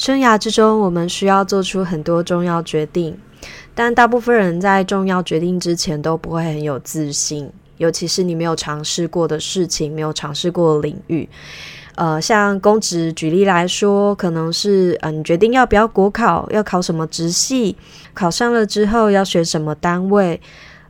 生涯之中，我们需要做出很多重要决定，但大部分人在重要决定之前都不会很有自信，尤其是你没有尝试过的事情，没有尝试过的领域。呃，像公职举例来说，可能是嗯，你决定要不要国考，要考什么直系，考上了之后要选什么单位，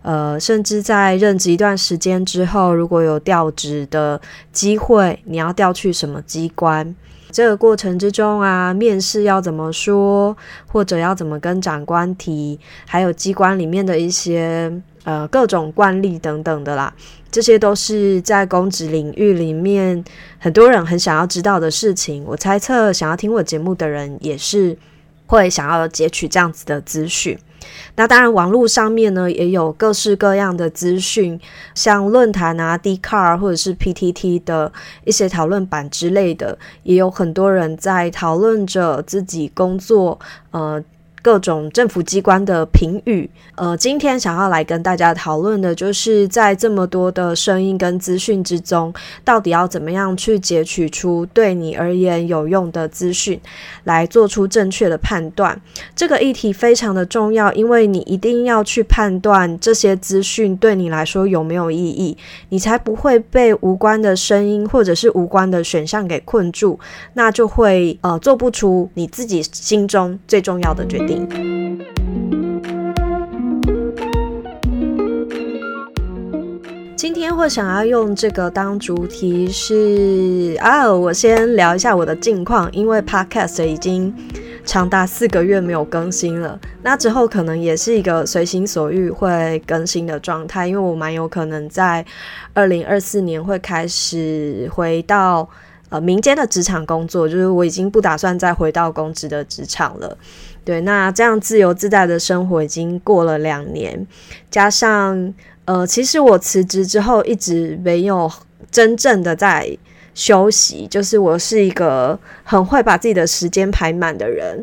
呃，甚至在任职一段时间之后，如果有调职的机会，你要调去什么机关？这个过程之中啊，面试要怎么说，或者要怎么跟长官提，还有机关里面的一些呃各种惯例等等的啦，这些都是在公职领域里面很多人很想要知道的事情。我猜测，想要听我节目的人也是会想要截取这样子的资讯。那当然，网络上面呢也有各式各样的资讯，像论坛啊、d c a r 或者是 PTT 的一些讨论版之类的，也有很多人在讨论着自己工作，呃。各种政府机关的评语，呃，今天想要来跟大家讨论的，就是在这么多的声音跟资讯之中，到底要怎么样去截取出对你而言有用的资讯，来做出正确的判断。这个议题非常的重要，因为你一定要去判断这些资讯对你来说有没有意义，你才不会被无关的声音或者是无关的选项给困住，那就会呃做不出你自己心中最重要的决定。今天会想要用这个当主题是啊，我先聊一下我的近况，因为 Podcast 已经长达四个月没有更新了。那之后可能也是一个随心所欲会更新的状态，因为我蛮有可能在二零二四年会开始回到。呃，民间的职场工作，就是我已经不打算再回到公职的职场了。对，那这样自由自在的生活已经过了两年，加上呃，其实我辞职之后一直没有真正的在休息，就是我是一个很会把自己的时间排满的人，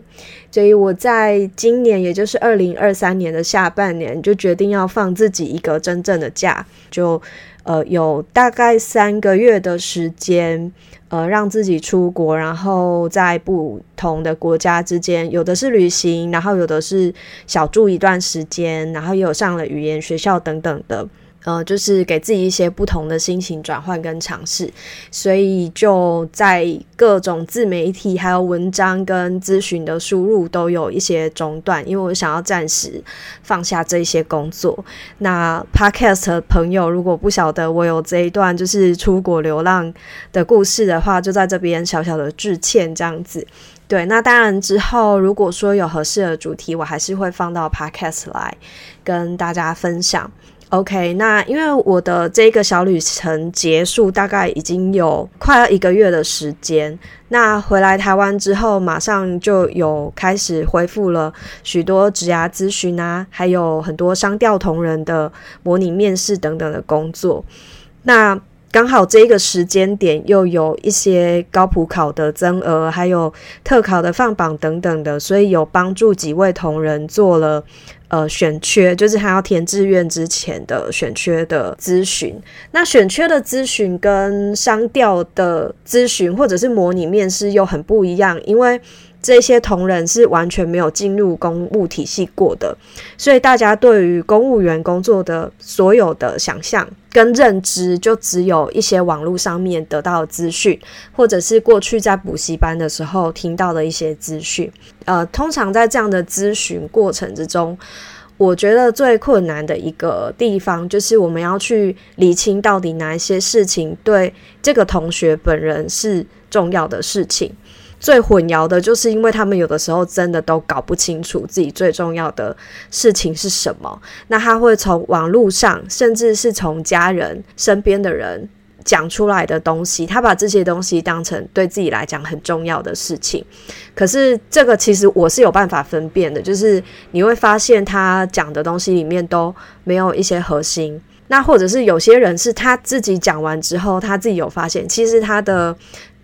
所以我在今年，也就是二零二三年的下半年，就决定要放自己一个真正的假，就呃有大概三个月的时间。呃，让自己出国，然后在不同的国家之间，有的是旅行，然后有的是小住一段时间，然后也有上了语言学校等等的。呃，就是给自己一些不同的心情转换跟尝试，所以就在各种自媒体、还有文章跟咨询的输入都有一些中断，因为我想要暂时放下这些工作。那 Podcast 朋友如果不晓得我有这一段就是出国流浪的故事的话，就在这边小小的致歉这样子。对，那当然之后如果说有合适的主题，我还是会放到 Podcast 来跟大家分享。OK，那因为我的这个小旅程结束，大概已经有快要一个月的时间。那回来台湾之后，马上就有开始恢复了许多职涯咨询啊，还有很多商调同仁的模拟面试等等的工作。那刚好这个时间点又有一些高普考的增额，还有特考的放榜等等的，所以有帮助几位同仁做了。呃，选缺就是他要填志愿之前的选缺的咨询。那选缺的咨询跟商调的咨询或者是模拟面试又很不一样，因为这些同仁是完全没有进入公务体系过的，所以大家对于公务员工作的所有的想象跟认知，就只有一些网络上面得到的资讯，或者是过去在补习班的时候听到的一些资讯。呃，通常在这样的咨询过程之中，我觉得最困难的一个地方，就是我们要去理清到底哪一些事情对这个同学本人是重要的事情。最混淆的就是因为他们有的时候真的都搞不清楚自己最重要的事情是什么，那他会从网络上，甚至是从家人身边的人。讲出来的东西，他把这些东西当成对自己来讲很重要的事情。可是这个其实我是有办法分辨的，就是你会发现他讲的东西里面都没有一些核心。那或者是有些人是他自己讲完之后，他自己有发现，其实他的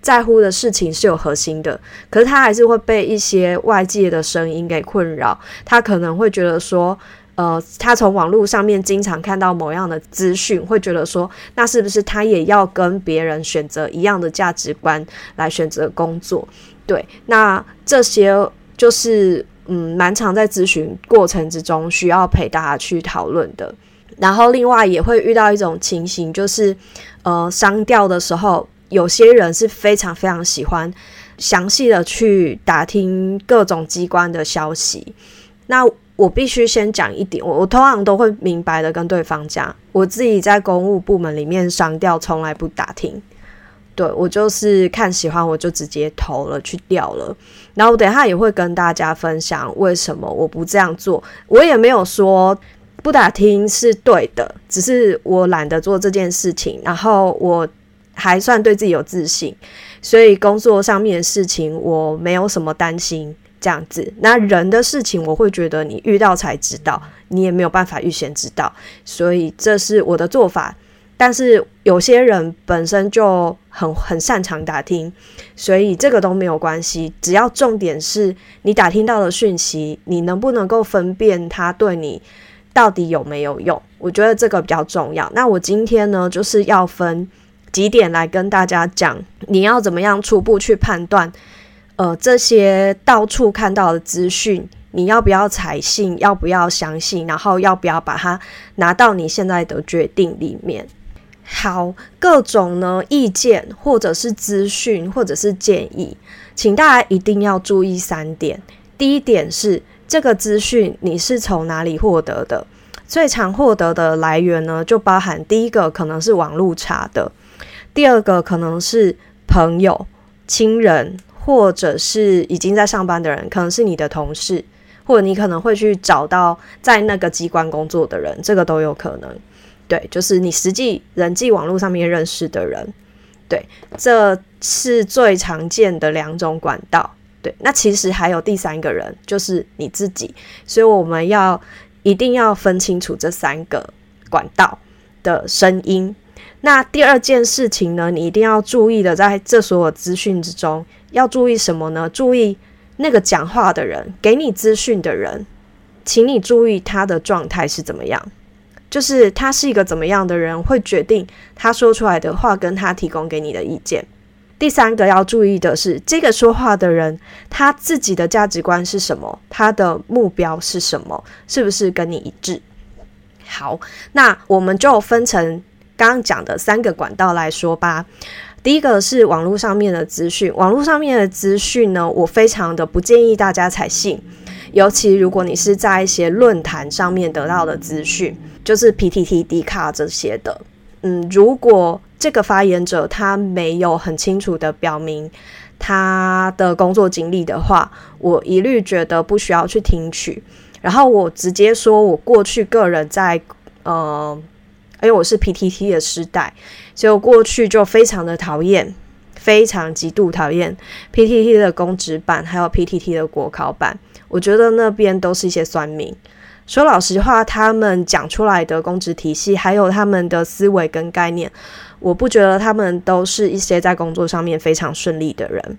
在乎的事情是有核心的，可是他还是会被一些外界的声音给困扰。他可能会觉得说。呃，他从网络上面经常看到某样的资讯，会觉得说，那是不是他也要跟别人选择一样的价值观来选择工作？对。那这些就是嗯，蛮常在咨询过程之中需要陪大家去讨论的。然后另外也会遇到一种情形，就是呃，商调的时候，有些人是非常非常喜欢详细的去打听各种机关的消息。那我必须先讲一点，我我通常都会明白的跟对方讲，我自己在公务部门里面商调从来不打听。对我就是看喜欢我就直接投了去调了，然后等下也会跟大家分享为什么我不这样做。我也没有说不打听是对的，只是我懒得做这件事情，然后我还算对自己有自信，所以工作上面的事情我没有什么担心这样子。那人的事情我会觉得你遇到才知道，你也没有办法预先知道，所以这是我的做法。但是有些人本身就很很擅长打听，所以这个都没有关系。只要重点是你打听到的讯息，你能不能够分辨它对你到底有没有用？我觉得这个比较重要。那我今天呢，就是要分几点来跟大家讲，你要怎么样初步去判断，呃，这些到处看到的资讯，你要不要采信，要不要相信，然后要不要把它拿到你现在的决定里面。好，各种呢意见，或者是资讯，或者是建议，请大家一定要注意三点。第一点是这个资讯你是从哪里获得的？最常获得的来源呢，就包含第一个可能是网络查的，第二个可能是朋友、亲人，或者是已经在上班的人，可能是你的同事，或者你可能会去找到在那个机关工作的人，这个都有可能。对，就是你实际人际网络上面认识的人，对，这是最常见的两种管道。对，那其实还有第三个人，就是你自己。所以我们要一定要分清楚这三个管道的声音。那第二件事情呢，你一定要注意的，在这所有资讯之中，要注意什么呢？注意那个讲话的人，给你资讯的人，请你注意他的状态是怎么样。就是他是一个怎么样的人，会决定他说出来的话跟他提供给你的意见。第三个要注意的是，这个说话的人他自己的价值观是什么，他的目标是什么，是不是跟你一致？好，那我们就分成刚刚讲的三个管道来说吧。第一个是网络上面的资讯，网络上面的资讯呢，我非常的不建议大家采信，尤其如果你是在一些论坛上面得到的资讯。就是 PTT、D 卡这些的，嗯，如果这个发言者他没有很清楚的表明他的工作经历的话，我一律觉得不需要去听取。然后我直接说，我过去个人在呃，因为我是 PTT 的时代，所以过去就非常的讨厌，非常极度讨厌 PTT 的公职版，还有 PTT 的国考版，我觉得那边都是一些酸民。说老实话，他们讲出来的公职体系，还有他们的思维跟概念，我不觉得他们都是一些在工作上面非常顺利的人。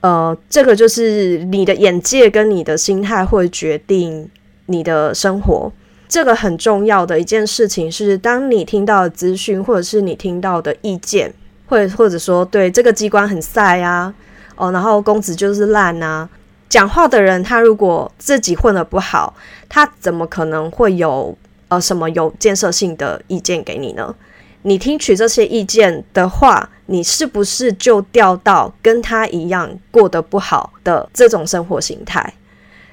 呃，这个就是你的眼界跟你的心态会决定你的生活。这个很重要的一件事情是，当你听到的资讯，或者是你听到的意见，或或者说对这个机关很晒啊，哦，然后公职就是烂啊。讲话的人，他如果自己混得不好，他怎么可能会有呃什么有建设性的意见给你呢？你听取这些意见的话，你是不是就掉到跟他一样过得不好的这种生活形态？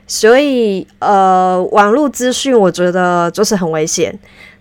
所以，呃，网络资讯我觉得就是很危险。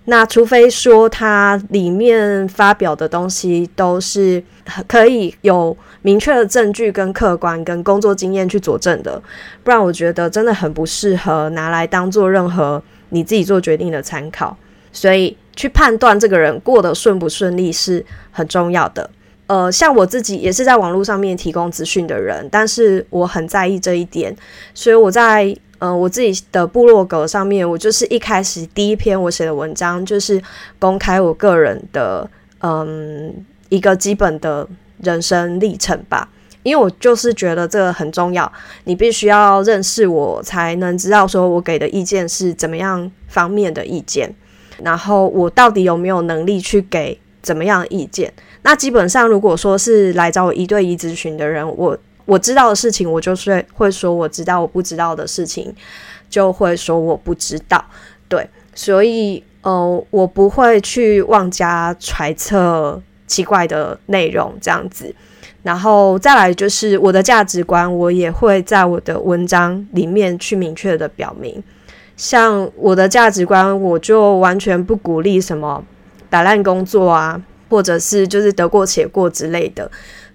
那除非说它里面发表的东西都是可以有明确的证据跟客观跟工作经验去佐证的，不然我觉得真的很不适合拿来当做任何你自己做决定的参考。所以去判断这个人过得顺不顺利是很重要的。呃，像我自己也是在网络上面提供资讯的人，但是我很在意这一点，所以我在。呃，我自己的部落格上面，我就是一开始第一篇我写的文章，就是公开我个人的嗯一个基本的人生历程吧。因为我就是觉得这个很重要，你必须要认识我，才能知道说我给的意见是怎么样方面的意见，然后我到底有没有能力去给怎么样的意见。那基本上，如果说是来找我一对一咨询的人，我。我知道的事情，我就是会说我知道；我不知道的事情，就会说我不知道。对，所以呃，我不会去妄加揣测奇怪的内容这样子。然后再来就是我的价值观，我也会在我的文章里面去明确的表明。像我的价值观，我就完全不鼓励什么打烂工作啊，或者是就是得过且过之类的。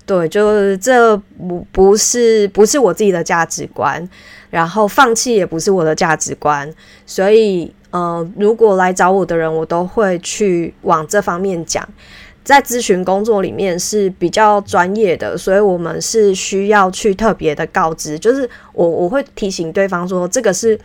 对，就是这不不是不是我自己的价值观，然后放弃也不是我的价值观。所以，呃，如果来找我的人，我都会去往这方面讲。在咨询工作里面是比较专业的，所以我们是需要去特别的告知，就是我我会提醒对方说，这个是，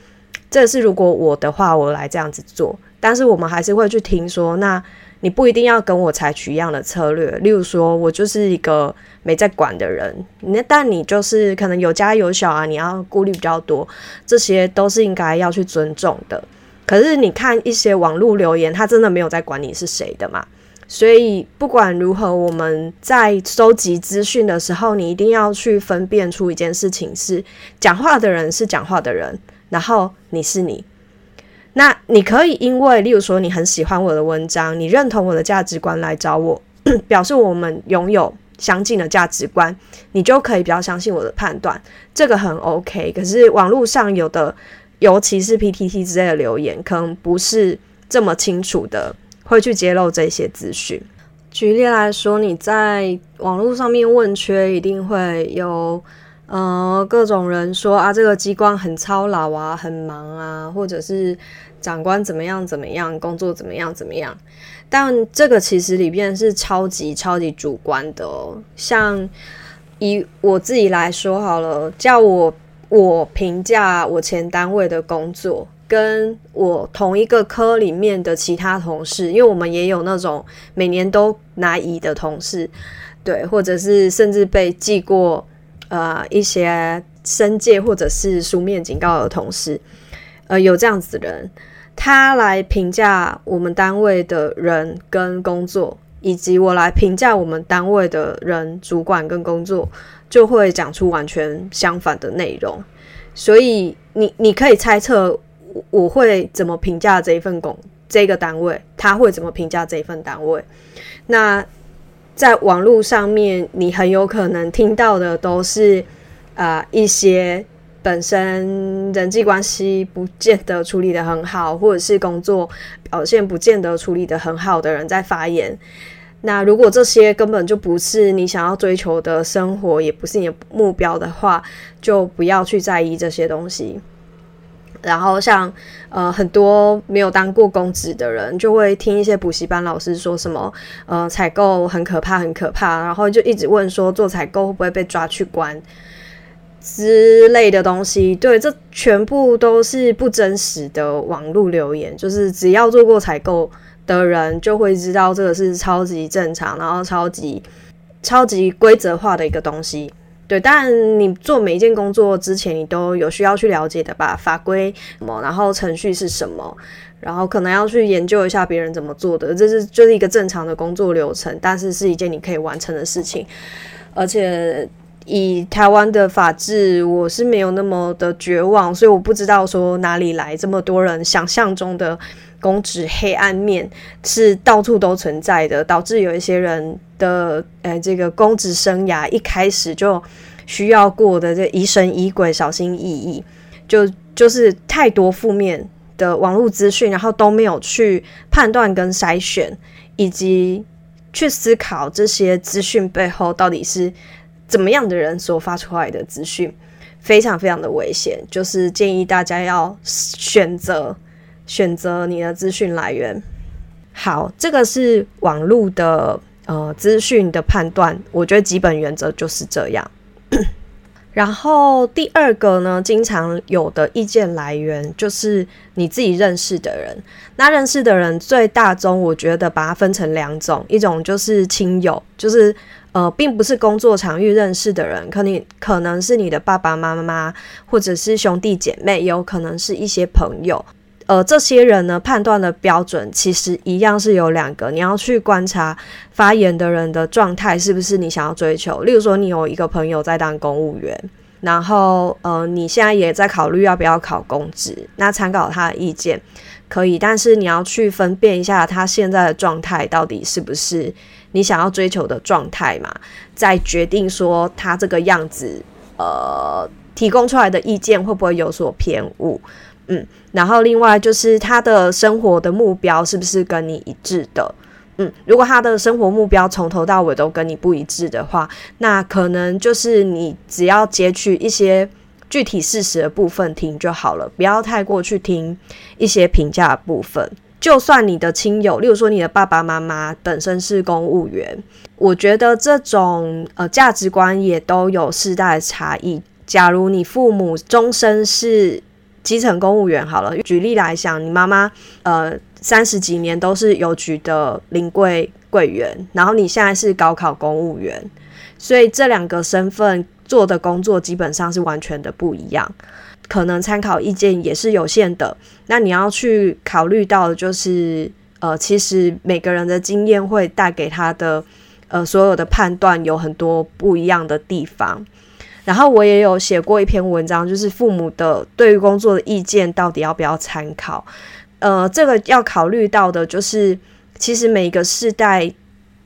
这个是如果我的话，我来这样子做，但是我们还是会去听说，那你不一定要跟我采取一样的策略，例如说我就是一个没在管的人，那但你就是可能有家有小啊，你要顾虑比较多，这些都是应该要去尊重的。可是你看一些网络留言，他真的没有在管你是谁的嘛？所以不管如何，我们在收集资讯的时候，你一定要去分辨出一件事情：是讲话的人是讲话的人，然后你是你。那你可以因为，例如说你很喜欢我的文章，你认同我的价值观来找我，表示我们拥有相近的价值观，你就可以比较相信我的判断，这个很 OK。可是网络上有的，尤其是 PTT 之类的留言，可能不是这么清楚的。会去揭露这些资讯。举例来说，你在网络上面问缺，一定会有呃各种人说啊，这个机关很操劳啊，很忙啊，或者是长官怎么样怎么样，工作怎么样怎么样。但这个其实里边是超级超级主观的哦。像以我自己来说好了，叫我我评价我前单位的工作。跟我同一个科里面的其他同事，因为我们也有那种每年都拿乙的同事，对，或者是甚至被记过呃一些申诫或者是书面警告的同事，呃，有这样子的人，他来评价我们单位的人跟工作，以及我来评价我们单位的人主管跟工作，就会讲出完全相反的内容，所以你你可以猜测。我会怎么评价这一份工这个单位？他会怎么评价这一份单位？那在网络上面，你很有可能听到的都是啊一些本身人际关系不见得处理的很好，或者是工作表现不见得处理的很好的人在发言。那如果这些根本就不是你想要追求的生活，也不是你的目标的话，就不要去在意这些东西。然后像呃很多没有当过公职的人，就会听一些补习班老师说什么呃采购很可怕很可怕，然后就一直问说做采购会不会被抓去关之类的东西。对，这全部都是不真实的网络留言，就是只要做过采购的人就会知道这个是超级正常，然后超级超级规则化的一个东西。对，但你做每一件工作之前，你都有需要去了解的吧？法规什么，然后程序是什么，然后可能要去研究一下别人怎么做的，这是就是一个正常的工作流程，但是是一件你可以完成的事情。而且以台湾的法制，我是没有那么的绝望，所以我不知道说哪里来这么多人想象中的。公职黑暗面是到处都存在的，导致有一些人的呃这个公职生涯一开始就需要过的这疑神疑鬼、小心翼翼，就就是太多负面的网络资讯，然后都没有去判断跟筛选，以及去思考这些资讯背后到底是怎么样的人所发出来的资讯，非常非常的危险，就是建议大家要选择。选择你的资讯来源，好，这个是网络的呃资讯的判断，我觉得基本原则就是这样。然后第二个呢，经常有的意见来源就是你自己认识的人。那认识的人最大宗，我觉得把它分成两种，一种就是亲友，就是呃，并不是工作场域认识的人，可能可能是你的爸爸妈妈，或者是兄弟姐妹，有可能是一些朋友。呃，这些人呢判断的标准其实一样是有两个，你要去观察发言的人的状态是不是你想要追求。例如说，你有一个朋友在当公务员，然后呃，你现在也在考虑要不要考公职，那参考他的意见可以，但是你要去分辨一下他现在的状态到底是不是你想要追求的状态嘛，再决定说他这个样子呃提供出来的意见会不会有所偏误。嗯，然后另外就是他的生活的目标是不是跟你一致的？嗯，如果他的生活目标从头到尾都跟你不一致的话，那可能就是你只要截取一些具体事实的部分听就好了，不要太过去听一些评价部分。就算你的亲友，例如说你的爸爸妈妈本身是公务员，我觉得这种呃价值观也都有世代差异。假如你父母终身是基层公务员好了，举例来讲，你妈妈呃三十几年都是邮局的临柜柜员，然后你现在是高考公务员，所以这两个身份做的工作基本上是完全的不一样，可能参考意见也是有限的。那你要去考虑到的就是，呃，其实每个人的经验会带给他的呃所有的判断有很多不一样的地方。然后我也有写过一篇文章，就是父母的对于工作的意见到底要不要参考？呃，这个要考虑到的就是，其实每个世代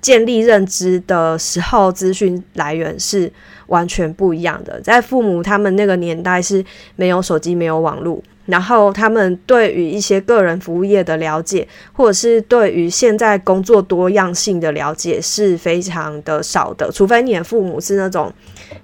建立认知的时候，资讯来源是完全不一样的。在父母他们那个年代是没有手机、没有网络。然后他们对于一些个人服务业的了解，或者是对于现在工作多样性的了解是非常的少的，除非你的父母是那种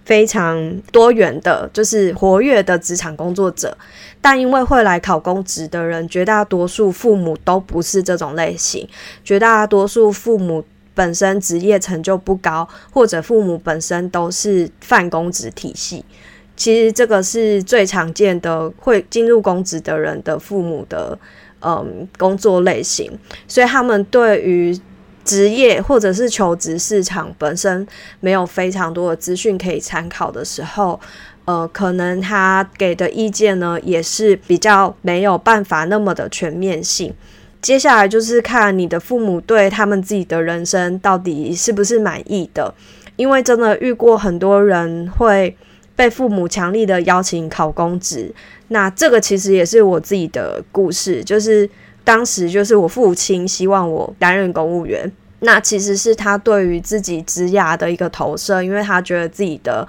非常多元的，就是活跃的职场工作者。但因为会来考公职的人，绝大多数父母都不是这种类型，绝大多数父母本身职业成就不高，或者父母本身都是泛公职体系。其实这个是最常见的会进入公职的人的父母的嗯工作类型，所以他们对于职业或者是求职市场本身没有非常多的资讯可以参考的时候，呃，可能他给的意见呢也是比较没有办法那么的全面性。接下来就是看你的父母对他们自己的人生到底是不是满意的，因为真的遇过很多人会。被父母强力的邀请考公职，那这个其实也是我自己的故事，就是当时就是我父亲希望我担任公务员，那其实是他对于自己职涯的一个投射，因为他觉得自己的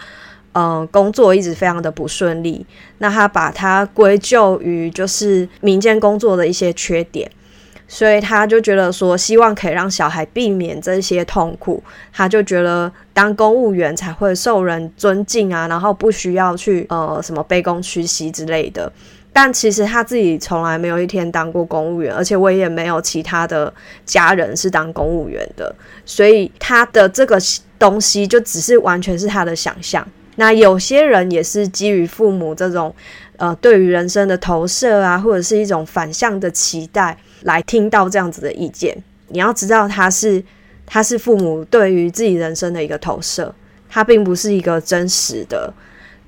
嗯工作一直非常的不顺利，那他把它归咎于就是民间工作的一些缺点。所以他就觉得说，希望可以让小孩避免这些痛苦。他就觉得当公务员才会受人尊敬啊，然后不需要去呃什么卑躬屈膝之类的。但其实他自己从来没有一天当过公务员，而且我也没有其他的家人是当公务员的。所以他的这个东西就只是完全是他的想象。那有些人也是基于父母这种呃对于人生的投射啊，或者是一种反向的期待。来听到这样子的意见，你要知道，他是他是父母对于自己人生的一个投射，它并不是一个真实的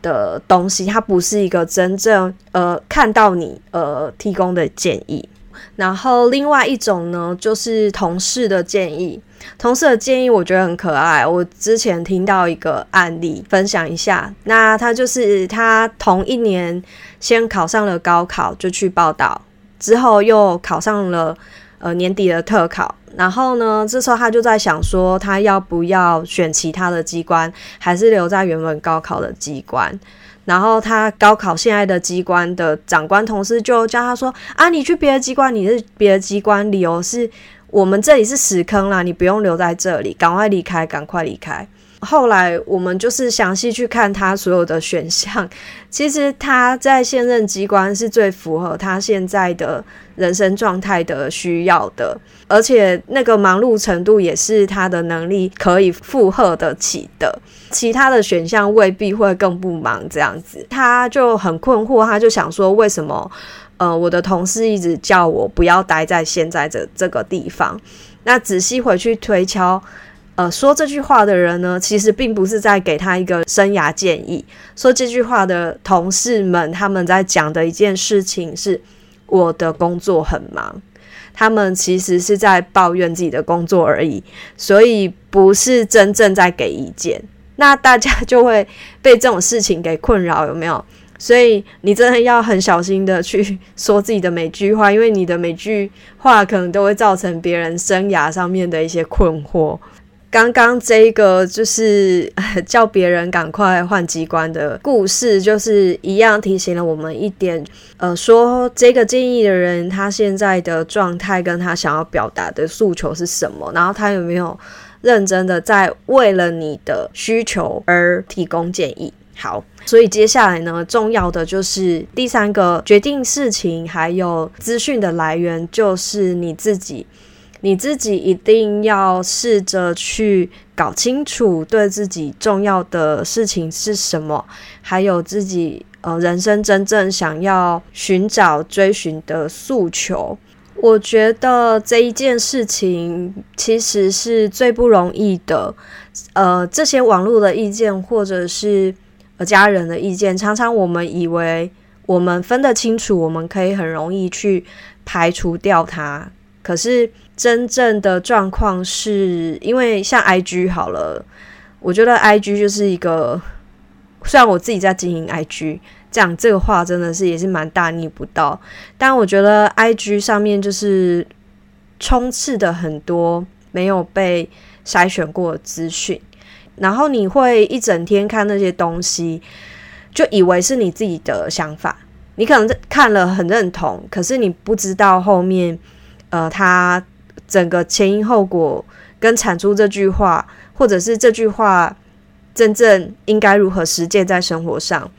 的东西，它不是一个真正呃看到你呃提供的建议。然后另外一种呢，就是同事的建议，同事的建议我觉得很可爱。我之前听到一个案例，分享一下。那他就是他同一年先考上了高考，就去报道。之后又考上了呃年底的特考，然后呢，这时候他就在想说，他要不要选其他的机关，还是留在原本高考的机关？然后他高考现在的机关的长官同事就叫他说：“啊，你去别的机关，你是别的机关，理由是我们这里是死坑啦，你不用留在这里，赶快离开，赶快离开。”后来我们就是详细去看他所有的选项，其实他在现任机关是最符合他现在的人生状态的需要的，而且那个忙碌程度也是他的能力可以负荷得起的。其他的选项未必会更不忙这样子，他就很困惑，他就想说为什么呃我的同事一直叫我不要待在现在这这个地方？那仔细回去推敲。呃，说这句话的人呢，其实并不是在给他一个生涯建议。说这句话的同事们，他们在讲的一件事情是，我的工作很忙，他们其实是在抱怨自己的工作而已，所以不是真正在给意见。那大家就会被这种事情给困扰，有没有？所以你真的要很小心的去说自己的每句话，因为你的每句话可能都会造成别人生涯上面的一些困惑。刚刚这个就是 叫别人赶快换机关的故事，就是一样提醒了我们一点，呃，说这个建议的人他现在的状态跟他想要表达的诉求是什么，然后他有没有认真的在为了你的需求而提供建议。好，所以接下来呢，重要的就是第三个决定事情还有资讯的来源，就是你自己，你自己一定要试着去搞清楚对自己重要的事情是什么，还有自己呃人生真正想要寻找追寻的诉求。我觉得这一件事情其实是最不容易的，呃，这些网络的意见或者是。呃家人的意见，常常我们以为我们分得清楚，我们可以很容易去排除掉它。可是真正的状况是，因为像 I G 好了，我觉得 I G 就是一个，虽然我自己在经营 I G，讲这个话真的是也是蛮大逆不道，但我觉得 I G 上面就是充斥的很多没有被筛选过的资讯。然后你会一整天看那些东西，就以为是你自己的想法。你可能看了很认同，可是你不知道后面，呃，他整个前因后果跟产出这句话，或者是这句话真正应该如何实践在生活上，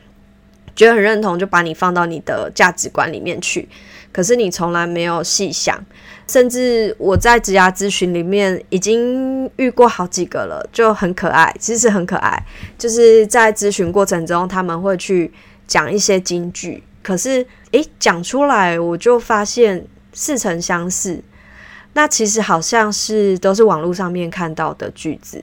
觉得很认同，就把你放到你的价值观里面去。可是你从来没有细想。甚至我在职涯咨询里面已经遇过好几个了，就很可爱，其实很可爱。就是在咨询过程中，他们会去讲一些金句，可是诶，讲出来我就发现似曾相识。那其实好像是都是网络上面看到的句子。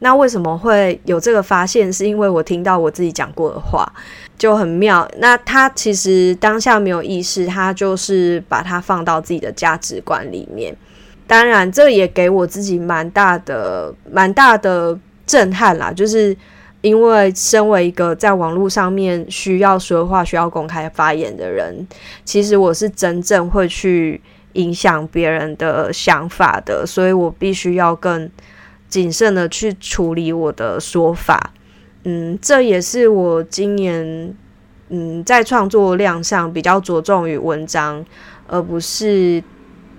那为什么会有这个发现？是因为我听到我自己讲过的话。就很妙。那他其实当下没有意识，他就是把它放到自己的价值观里面。当然，这也给我自己蛮大的、蛮大的震撼啦。就是因为身为一个在网络上面需要说话、需要公开发言的人，其实我是真正会去影响别人的想法的，所以我必须要更谨慎的去处理我的说法。嗯，这也是我今年嗯在创作量上比较着重于文章，而不是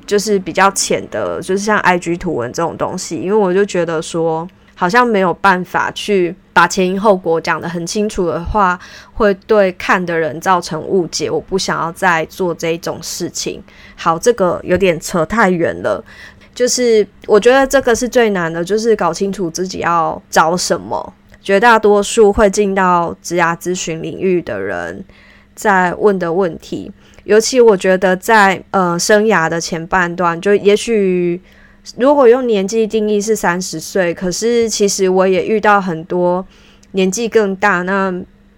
就是比较浅的，就是像 IG 图文这种东西。因为我就觉得说，好像没有办法去把前因后果讲得很清楚的话，会对看的人造成误解。我不想要再做这种事情。好，这个有点扯太远了。就是我觉得这个是最难的，就是搞清楚自己要找什么。绝大多数会进到职涯咨询领域的人在问的问题，尤其我觉得在呃生涯的前半段，就也许如果用年纪定义是三十岁，可是其实我也遇到很多年纪更大，那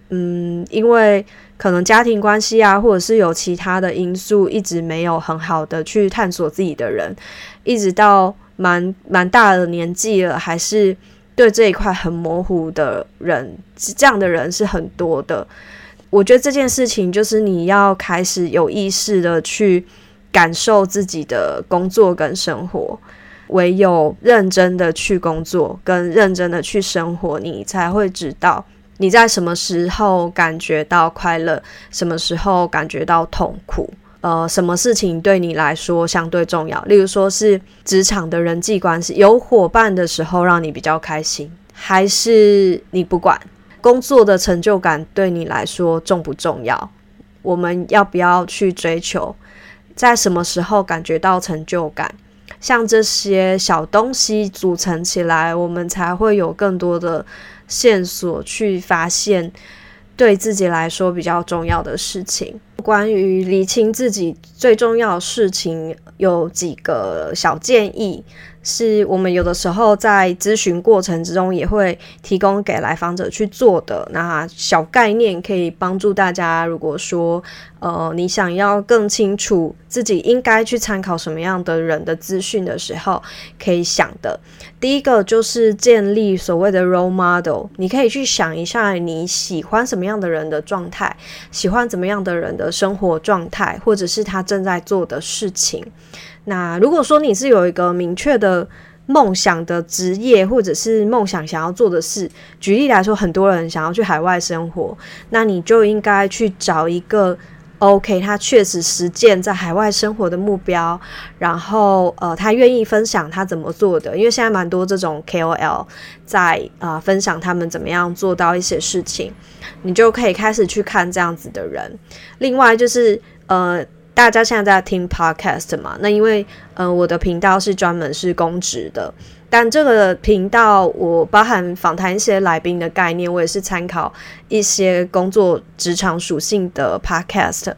嗯，因为可能家庭关系啊，或者是有其他的因素，一直没有很好的去探索自己的人，一直到蛮蛮大的年纪了，还是。对这一块很模糊的人，这样的人是很多的。我觉得这件事情就是你要开始有意识的去感受自己的工作跟生活，唯有认真的去工作跟认真的去生活，你才会知道你在什么时候感觉到快乐，什么时候感觉到痛苦。呃，什么事情对你来说相对重要？例如说是职场的人际关系，有伙伴的时候让你比较开心，还是你不管工作的成就感对你来说重不重要？我们要不要去追求？在什么时候感觉到成就感？像这些小东西组成起来，我们才会有更多的线索去发现。对自己来说比较重要的事情，关于理清自己最重要的事情，有几个小建议。是我们有的时候在咨询过程之中也会提供给来访者去做的。那小概念可以帮助大家，如果说呃你想要更清楚自己应该去参考什么样的人的资讯的时候，可以想的。第一个就是建立所谓的 role model，你可以去想一下你喜欢什么样的人的状态，喜欢怎么样的人的生活状态，或者是他正在做的事情。那如果说你是有一个明确的梦想的职业，或者是梦想想要做的事，举例来说，很多人想要去海外生活，那你就应该去找一个 OK，他确实实践在海外生活的目标，然后呃，他愿意分享他怎么做的，因为现在蛮多这种 KOL 在啊分享他们怎么样做到一些事情，你就可以开始去看这样子的人。另外就是呃。大家现在在听 podcast 嘛？那因为呃，我的频道是专门是公职的，但这个频道我包含访谈一些来宾的概念，我也是参考一些工作职场属性的 podcast。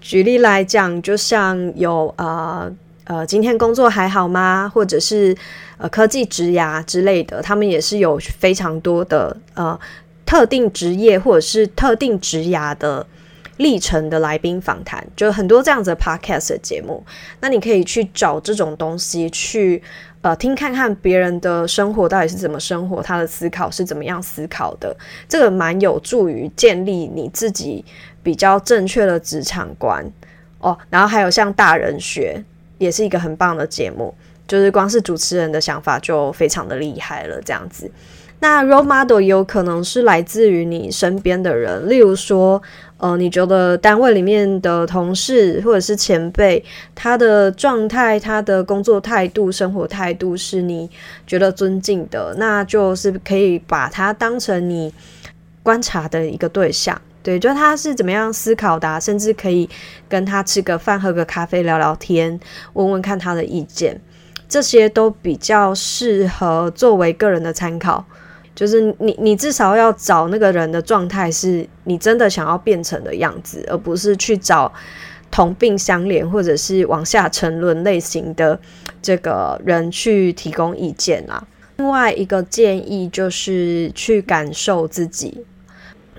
举例来讲，就像有呃呃，今天工作还好吗？或者是呃科技职涯之类的，他们也是有非常多的呃特定职业或者是特定职涯的。历程的来宾访谈，就很多这样子的 podcast 的节目，那你可以去找这种东西去，呃，听看看别人的生活到底是怎么生活，他的思考是怎么样思考的，这个蛮有助于建立你自己比较正确的职场观哦。然后还有像大人学，也是一个很棒的节目，就是光是主持人的想法就非常的厉害了，这样子。那 role model 有可能是来自于你身边的人，例如说。呃，你觉得单位里面的同事或者是前辈，他的状态、他的工作态度、生活态度是你觉得尊敬的，那就是可以把他当成你观察的一个对象。对，就他是怎么样思考的，甚至可以跟他吃个饭、喝个咖啡、聊聊天，问问看他的意见，这些都比较适合作为个人的参考。就是你，你至少要找那个人的状态是你真的想要变成的样子，而不是去找同病相怜或者是往下沉沦类型的这个人去提供意见啦。另外一个建议就是去感受自己，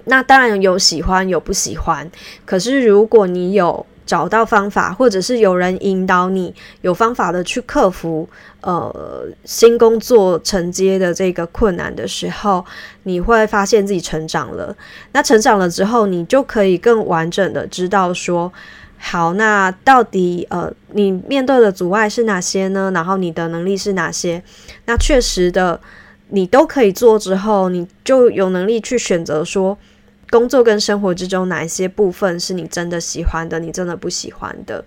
那当然有喜欢有不喜欢，可是如果你有。找到方法，或者是有人引导你，有方法的去克服呃新工作承接的这个困难的时候，你会发现自己成长了。那成长了之后，你就可以更完整的知道说，好，那到底呃你面对的阻碍是哪些呢？然后你的能力是哪些？那确实的，你都可以做之后，你就有能力去选择说。工作跟生活之中哪一些部分是你真的喜欢的，你真的不喜欢的？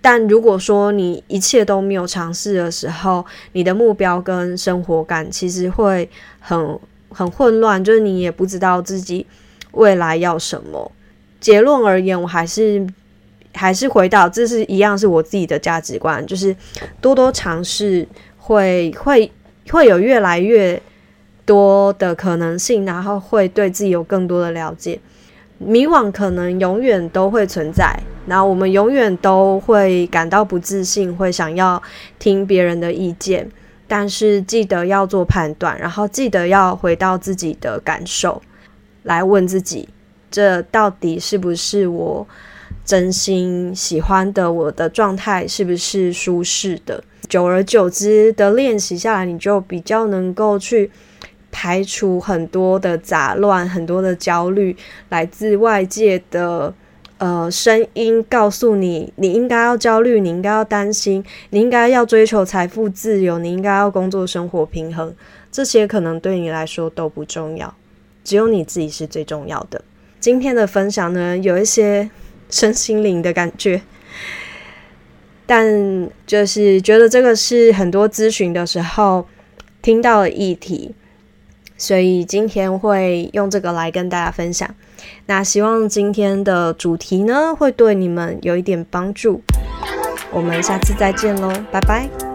但如果说你一切都没有尝试的时候，你的目标跟生活感其实会很很混乱，就是你也不知道自己未来要什么。结论而言，我还是还是回到这是一样是我自己的价值观，就是多多尝试会会会有越来越。多的可能性，然后会对自己有更多的了解。迷惘可能永远都会存在，然后我们永远都会感到不自信，会想要听别人的意见。但是记得要做判断，然后记得要回到自己的感受，来问自己：这到底是不是我真心喜欢的？我的状态是不是舒适的？久而久之的练习下来，你就比较能够去。排除很多的杂乱，很多的焦虑，来自外界的呃声音，告诉你你应该要焦虑，你应该要担心，你应该要追求财富自由，你应该要工作生活平衡，这些可能对你来说都不重要，只有你自己是最重要的。今天的分享呢，有一些身心灵的感觉，但就是觉得这个是很多咨询的时候听到的议题。所以今天会用这个来跟大家分享。那希望今天的主题呢，会对你们有一点帮助。我们下次再见喽，拜拜。